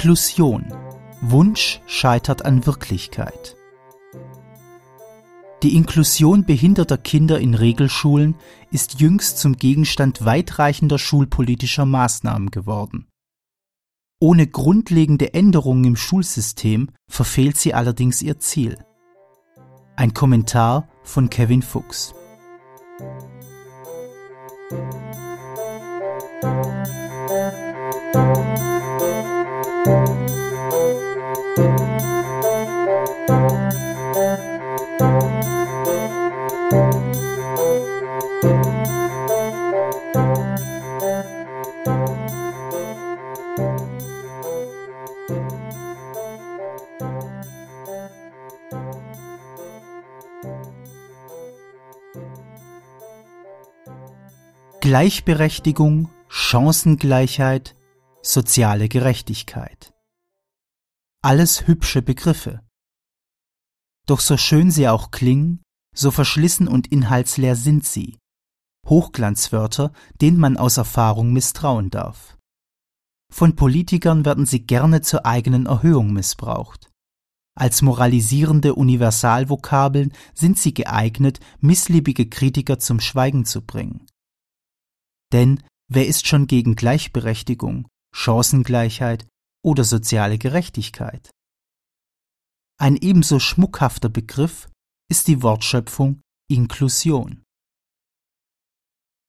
Inklusion. Wunsch scheitert an Wirklichkeit. Die Inklusion behinderter Kinder in Regelschulen ist jüngst zum Gegenstand weitreichender schulpolitischer Maßnahmen geworden. Ohne grundlegende Änderungen im Schulsystem verfehlt sie allerdings ihr Ziel. Ein Kommentar von Kevin Fuchs. Gleichberechtigung, Chancengleichheit, soziale Gerechtigkeit. Alles hübsche Begriffe. Doch so schön sie auch klingen, so verschlissen und inhaltsleer sind sie. Hochglanzwörter, denen man aus Erfahrung misstrauen darf. Von Politikern werden sie gerne zur eigenen Erhöhung missbraucht. Als moralisierende Universalvokabeln sind sie geeignet, missliebige Kritiker zum Schweigen zu bringen. Denn wer ist schon gegen Gleichberechtigung, Chancengleichheit oder soziale Gerechtigkeit? Ein ebenso schmuckhafter Begriff ist die Wortschöpfung Inklusion.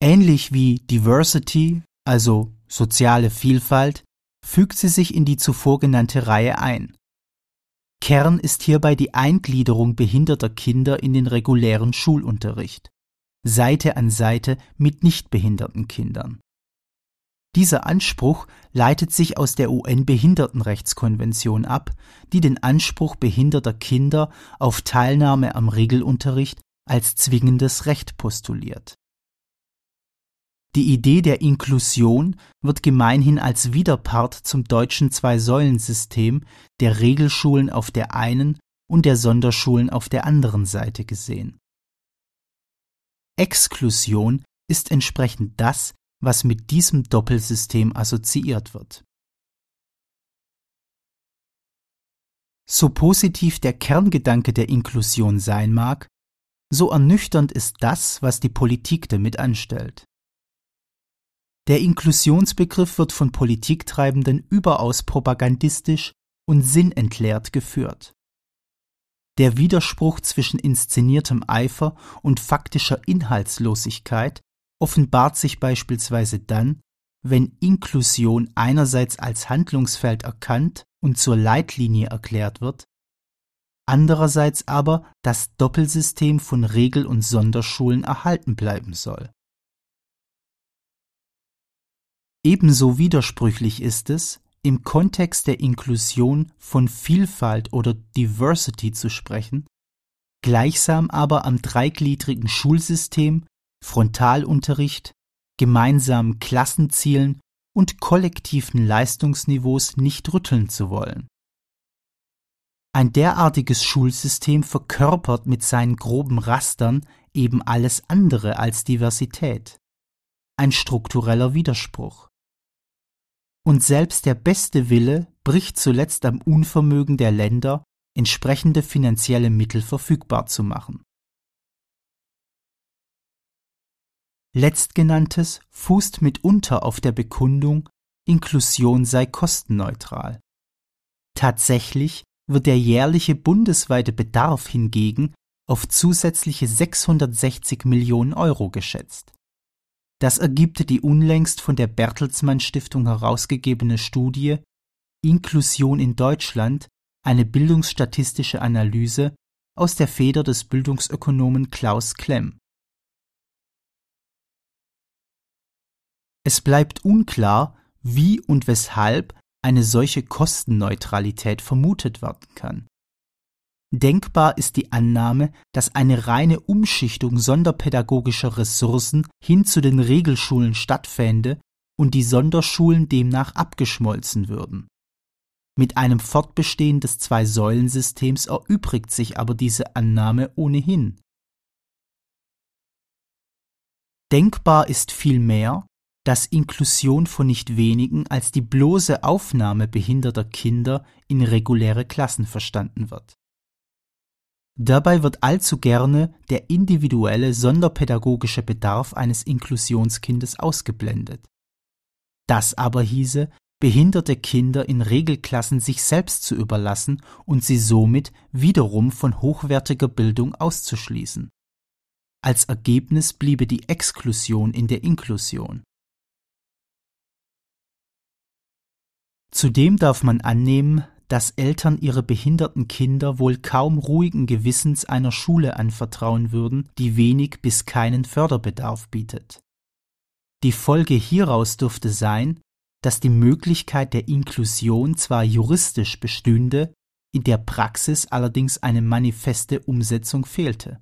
Ähnlich wie Diversity, also soziale Vielfalt, fügt sie sich in die zuvor genannte Reihe ein. Kern ist hierbei die Eingliederung behinderter Kinder in den regulären Schulunterricht. Seite an Seite mit nichtbehinderten Kindern. Dieser Anspruch leitet sich aus der UN-Behindertenrechtskonvention ab, die den Anspruch behinderter Kinder auf Teilnahme am Regelunterricht als zwingendes Recht postuliert. Die Idee der Inklusion wird gemeinhin als Widerpart zum deutschen Zwei-Säulen-System der Regelschulen auf der einen und der Sonderschulen auf der anderen Seite gesehen Exklusion ist entsprechend das, was mit diesem Doppelsystem assoziiert wird. So positiv der Kerngedanke der Inklusion sein mag, so ernüchternd ist das, was die Politik damit anstellt. Der Inklusionsbegriff wird von Politiktreibenden überaus propagandistisch und sinnentleert geführt. Der Widerspruch zwischen inszeniertem Eifer und faktischer Inhaltslosigkeit offenbart sich beispielsweise dann, wenn Inklusion einerseits als Handlungsfeld erkannt und zur Leitlinie erklärt wird, andererseits aber das Doppelsystem von Regel- und Sonderschulen erhalten bleiben soll. Ebenso widersprüchlich ist es, im Kontext der Inklusion von Vielfalt oder Diversity zu sprechen, gleichsam aber am dreigliedrigen Schulsystem, Frontalunterricht, gemeinsamen Klassenzielen und kollektiven Leistungsniveaus nicht rütteln zu wollen. Ein derartiges Schulsystem verkörpert mit seinen groben Rastern eben alles andere als Diversität. Ein struktureller Widerspruch. Und selbst der beste Wille bricht zuletzt am Unvermögen der Länder, entsprechende finanzielle Mittel verfügbar zu machen. Letztgenanntes fußt mitunter auf der Bekundung, Inklusion sei kostenneutral. Tatsächlich wird der jährliche bundesweite Bedarf hingegen auf zusätzliche 660 Millionen Euro geschätzt. Das ergibt die unlängst von der Bertelsmann Stiftung herausgegebene Studie Inklusion in Deutschland – eine bildungsstatistische Analyse aus der Feder des Bildungsökonomen Klaus Klemm. Es bleibt unklar, wie und weshalb eine solche Kostenneutralität vermutet werden kann Denkbar ist die Annahme, dass eine reine Umschichtung sonderpädagogischer Ressourcen hin zu den Regelschulen stattfände und die Sonderschulen demnach abgeschmolzen würden. Mit einem Fortbestehen des Zwei-Säulen-Systems erübrigt sich aber diese Annahme ohnehin. Denkbar ist vielmehr, dass Inklusion von nicht wenigen als die bloße Aufnahme behinderter Kinder in reguläre Klassen verstanden wird. Dabei wird allzu gerne der individuelle sonderpädagogische Bedarf eines Inklusionskindes ausgeblendet. Das aber hieße, behinderte Kinder in Regelklassen sich selbst zu überlassen und sie somit wiederum von hochwertiger Bildung auszuschließen. Als Ergebnis bliebe die Exklusion in der Inklusion. Zudem darf man annehmen, dass Eltern ihre behinderten Kinder wohl kaum ruhigen Gewissens einer Schule anvertrauen würden, die wenig bis keinen Förderbedarf bietet. Die Folge hieraus dürfte sein, dass die Möglichkeit der Inklusion zwar juristisch bestünde, in der Praxis allerdings eine manifeste Umsetzung fehlte.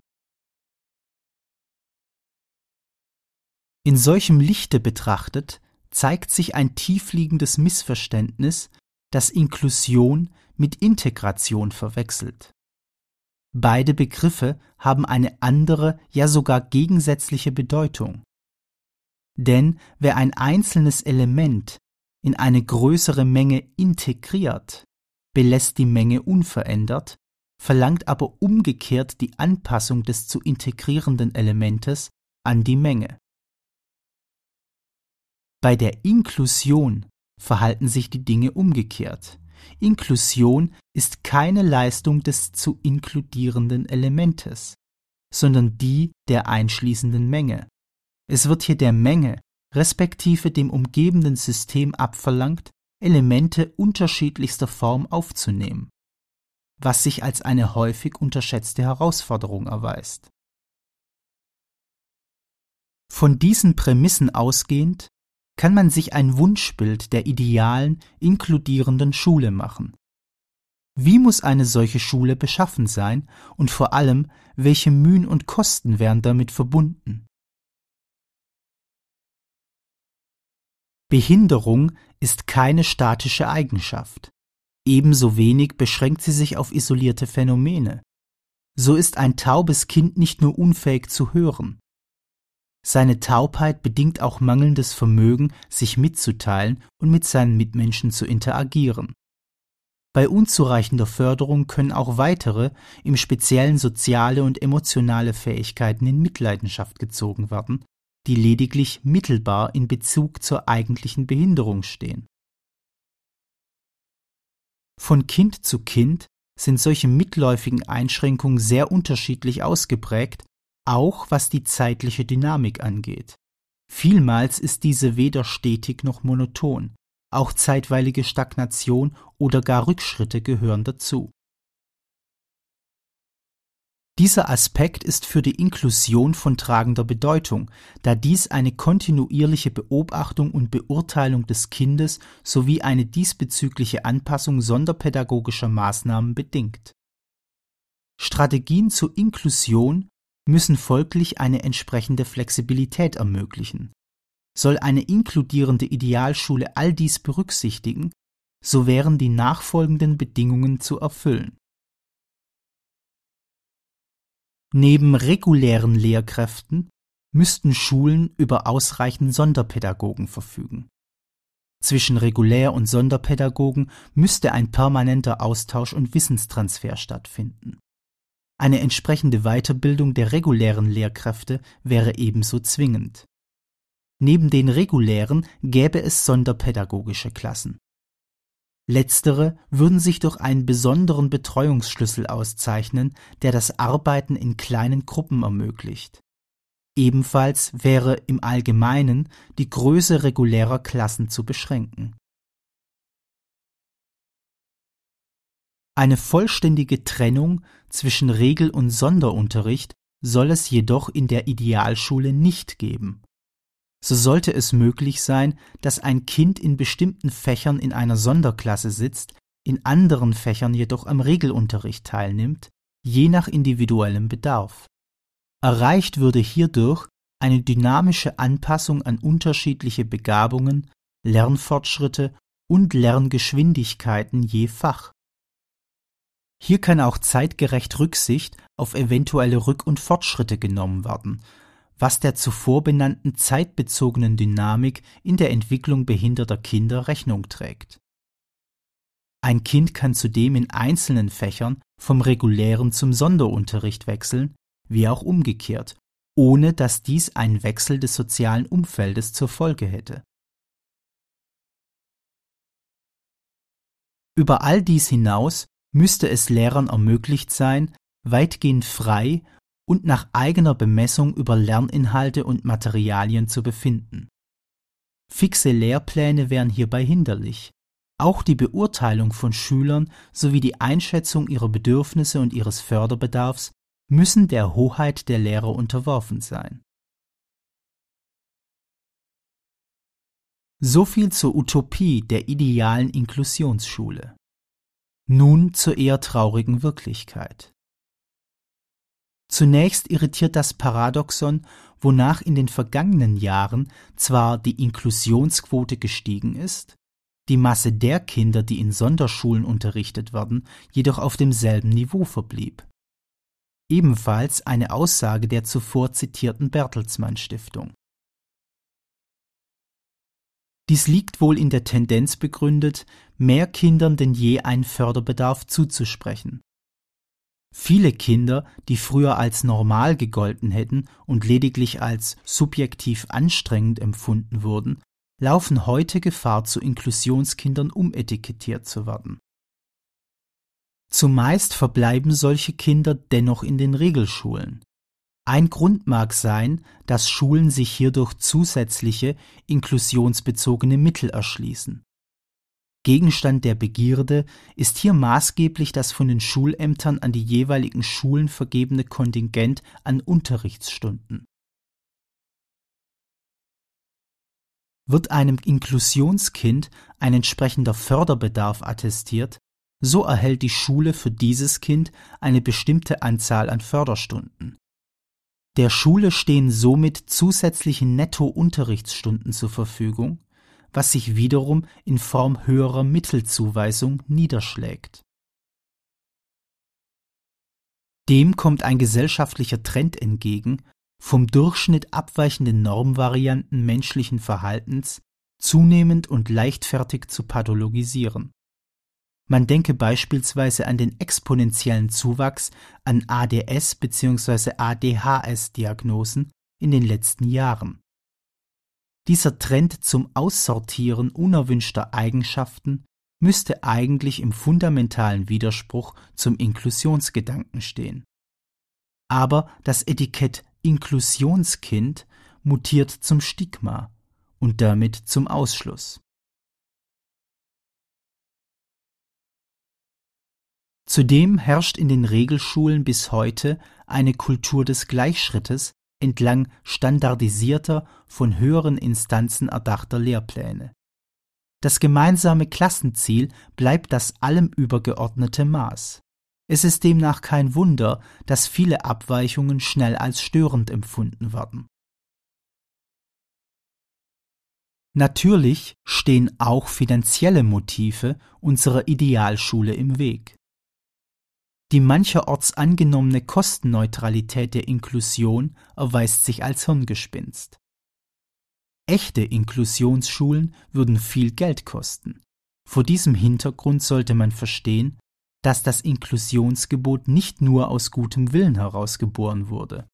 In solchem Lichte betrachtet zeigt sich ein tiefliegendes Missverständnis, das Inklusion mit Integration verwechselt. Beide Begriffe haben eine andere, ja sogar gegensätzliche Bedeutung. Denn wer ein einzelnes Element in eine größere Menge integriert, belässt die Menge unverändert, verlangt aber umgekehrt die Anpassung des zu integrierenden Elementes an die Menge. Bei der Inklusion verhalten sich die Dinge umgekehrt. Inklusion ist keine Leistung des zu inkludierenden Elementes, sondern die der einschließenden Menge. Es wird hier der Menge respektive dem umgebenden System abverlangt, Elemente unterschiedlichster Form aufzunehmen, was sich als eine häufig unterschätzte Herausforderung erweist. Von diesen Prämissen ausgehend kann man sich ein Wunschbild der idealen, inkludierenden Schule machen. Wie muss eine solche Schule beschaffen sein und vor allem, welche Mühen und Kosten wären damit verbunden? Behinderung ist keine statische Eigenschaft. Ebenso wenig beschränkt sie sich auf isolierte Phänomene. So ist ein taubes Kind nicht nur unfähig zu hören, seine Taubheit bedingt auch mangelndes Vermögen, sich mitzuteilen und mit seinen Mitmenschen zu interagieren. Bei unzureichender Förderung können auch weitere, im Speziellen soziale und emotionale Fähigkeiten in Mitleidenschaft gezogen werden, die lediglich mittelbar in Bezug zur eigentlichen Behinderung stehen. Von Kind zu Kind sind solche mitläufigen Einschränkungen sehr unterschiedlich ausgeprägt auch was die zeitliche Dynamik angeht. Vielmals ist diese weder stetig noch monoton, auch zeitweilige Stagnation oder gar Rückschritte gehören dazu. Dieser Aspekt ist für die Inklusion von tragender Bedeutung, da dies eine kontinuierliche Beobachtung und Beurteilung des Kindes sowie eine diesbezügliche Anpassung sonderpädagogischer Maßnahmen bedingt. Strategien zur Inklusion müssen folglich eine entsprechende Flexibilität ermöglichen. Soll eine inkludierende Idealschule all dies berücksichtigen, so wären die nachfolgenden Bedingungen zu erfüllen. Neben regulären Lehrkräften müssten Schulen über ausreichend Sonderpädagogen verfügen. Zwischen Regulär- und Sonderpädagogen müsste ein permanenter Austausch und Wissenstransfer stattfinden. Eine entsprechende Weiterbildung der regulären Lehrkräfte wäre ebenso zwingend. Neben den regulären gäbe es sonderpädagogische Klassen. Letztere würden sich durch einen besonderen Betreuungsschlüssel auszeichnen, der das Arbeiten in kleinen Gruppen ermöglicht. Ebenfalls wäre im Allgemeinen die Größe regulärer Klassen zu beschränken Eine vollständige Trennung zwischen Regel- und Sonderunterricht soll es jedoch in der Idealschule nicht geben. So sollte es möglich sein, dass ein Kind in bestimmten Fächern in einer Sonderklasse sitzt, in anderen Fächern jedoch am Regelunterricht teilnimmt, je nach individuellem Bedarf. Erreicht würde hierdurch eine dynamische Anpassung an unterschiedliche Begabungen, Lernfortschritte und Lerngeschwindigkeiten je Fach. Hier kann auch zeitgerecht Rücksicht auf eventuelle Rück- und Fortschritte genommen werden, was der zuvor benannten zeitbezogenen Dynamik in der Entwicklung behinderter Kinder Rechnung trägt. Ein Kind kann zudem in einzelnen Fächern vom regulären zum Sonderunterricht wechseln, wie auch umgekehrt, ohne dass dies einen Wechsel des sozialen Umfeldes zur Folge hätte. Über all dies hinaus müsste es Lehrern ermöglicht sein, weitgehend frei und nach eigener Bemessung über Lerninhalte und Materialien zu befinden. Fixe Lehrpläne wären hierbei hinderlich. Auch die Beurteilung von Schülern sowie die Einschätzung ihrer Bedürfnisse und ihres Förderbedarfs müssen der Hoheit der Lehrer unterworfen sein. So viel zur Utopie der idealen Inklusionsschule. Nun zur eher traurigen Wirklichkeit. Zunächst irritiert das Paradoxon, wonach in den vergangenen Jahren zwar die Inklusionsquote gestiegen ist, die Masse der Kinder, die in Sonderschulen unterrichtet werden, jedoch auf demselben Niveau verblieb. Ebenfalls eine Aussage der zuvor zitierten Bertelsmann Stiftung. Dies liegt wohl in der Tendenz begründet, mehr Kindern denn je einen Förderbedarf zuzusprechen. Viele Kinder, die früher als normal gegolten hätten und lediglich als subjektiv anstrengend empfunden wurden, laufen heute Gefahr, zu Inklusionskindern umetikettiert zu werden. Zumeist verbleiben solche Kinder dennoch in den Regelschulen. Ein Grund mag sein, dass Schulen sich hierdurch zusätzliche inklusionsbezogene Mittel erschließen. Gegenstand der Begierde ist hier maßgeblich das von den Schulämtern an die jeweiligen Schulen vergebene Kontingent an Unterrichtsstunden. Wird einem Inklusionskind ein entsprechender Förderbedarf attestiert, so erhält die Schule für dieses Kind eine bestimmte Anzahl an Förderstunden. Der Schule stehen somit zusätzliche Nettounterrichtsstunden zur Verfügung, was sich wiederum in Form höherer Mittelzuweisung niederschlägt. Dem kommt ein gesellschaftlicher Trend entgegen, vom Durchschnitt abweichende Normvarianten menschlichen Verhaltens zunehmend und leichtfertig zu pathologisieren. Man denke beispielsweise an den exponentiellen Zuwachs an ADS bzw. ADHS-Diagnosen in den letzten Jahren. Dieser Trend zum Aussortieren unerwünschter Eigenschaften müsste eigentlich im fundamentalen Widerspruch zum Inklusionsgedanken stehen. Aber das Etikett Inklusionskind mutiert zum Stigma und damit zum Ausschluss. Zudem herrscht in den Regelschulen bis heute eine Kultur des Gleichschrittes entlang standardisierter, von höheren Instanzen erdachter Lehrpläne. Das gemeinsame Klassenziel bleibt das allem übergeordnete Maß. Es ist demnach kein Wunder, dass viele Abweichungen schnell als störend empfunden werden. Natürlich stehen auch finanzielle Motive unserer Idealschule im Weg. Die mancherorts angenommene Kostenneutralität der Inklusion erweist sich als Hirngespinst. Echte Inklusionsschulen würden viel Geld kosten. Vor diesem Hintergrund sollte man verstehen, dass das Inklusionsgebot nicht nur aus gutem Willen herausgeboren wurde.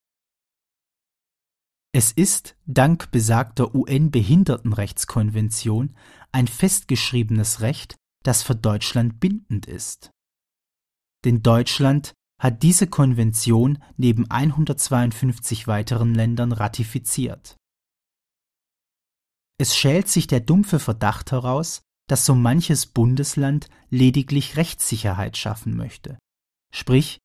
Es ist, dank besagter UN-Behindertenrechtskonvention, ein festgeschriebenes Recht, das für Deutschland bindend ist denn Deutschland hat diese Konvention neben 152 weiteren Ländern ratifiziert. Es schält sich der dumpfe Verdacht heraus, dass so manches Bundesland lediglich Rechtssicherheit schaffen möchte. Sprich,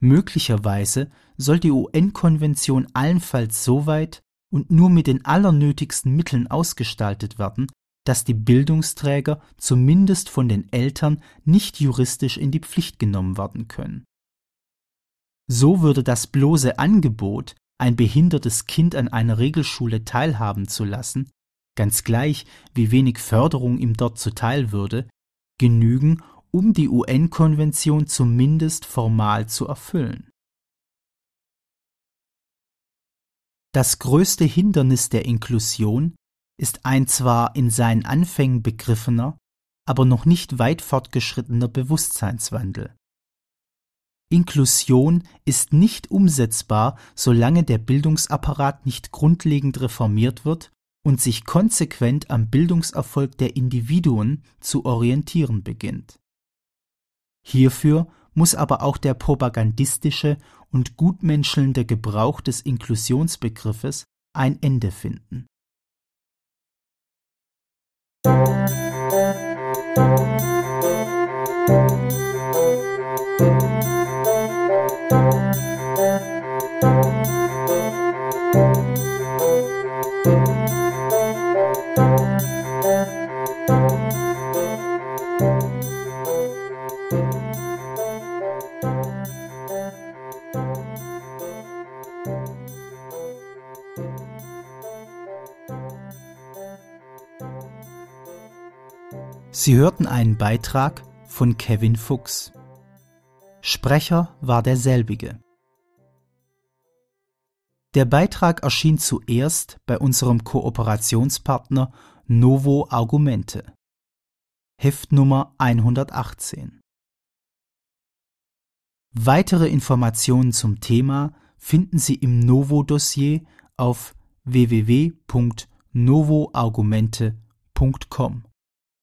möglicherweise soll die UN-Konvention allenfalls so weit und nur mit den allernötigsten Mitteln ausgestaltet werden, dass die Bildungsträger zumindest von den Eltern nicht juristisch in die Pflicht genommen werden können. So würde das bloße Angebot, ein behindertes Kind an einer Regelschule teilhaben zu lassen, ganz gleich wie wenig Förderung ihm dort zuteil würde, genügen, um die UN-Konvention zumindest formal zu erfüllen. Das größte Hindernis der Inklusion ist ein zwar in seinen Anfängen begriffener, aber noch nicht weit fortgeschrittener Bewusstseinswandel. Inklusion ist nicht umsetzbar, solange der Bildungsapparat nicht grundlegend reformiert wird und sich konsequent am Bildungserfolg der Individuen zu orientieren beginnt. Hierfür muss aber auch der propagandistische und gutmenschelnde Gebrauch des Inklusionsbegriffes ein Ende finden. Música Sie hörten einen Beitrag von Kevin Fuchs. Sprecher war derselbige. Der Beitrag erschien zuerst bei unserem Kooperationspartner Novo Argumente. Heftnummer 118. Weitere Informationen zum Thema finden Sie im Novo-Dossier auf www.novoargumente.com.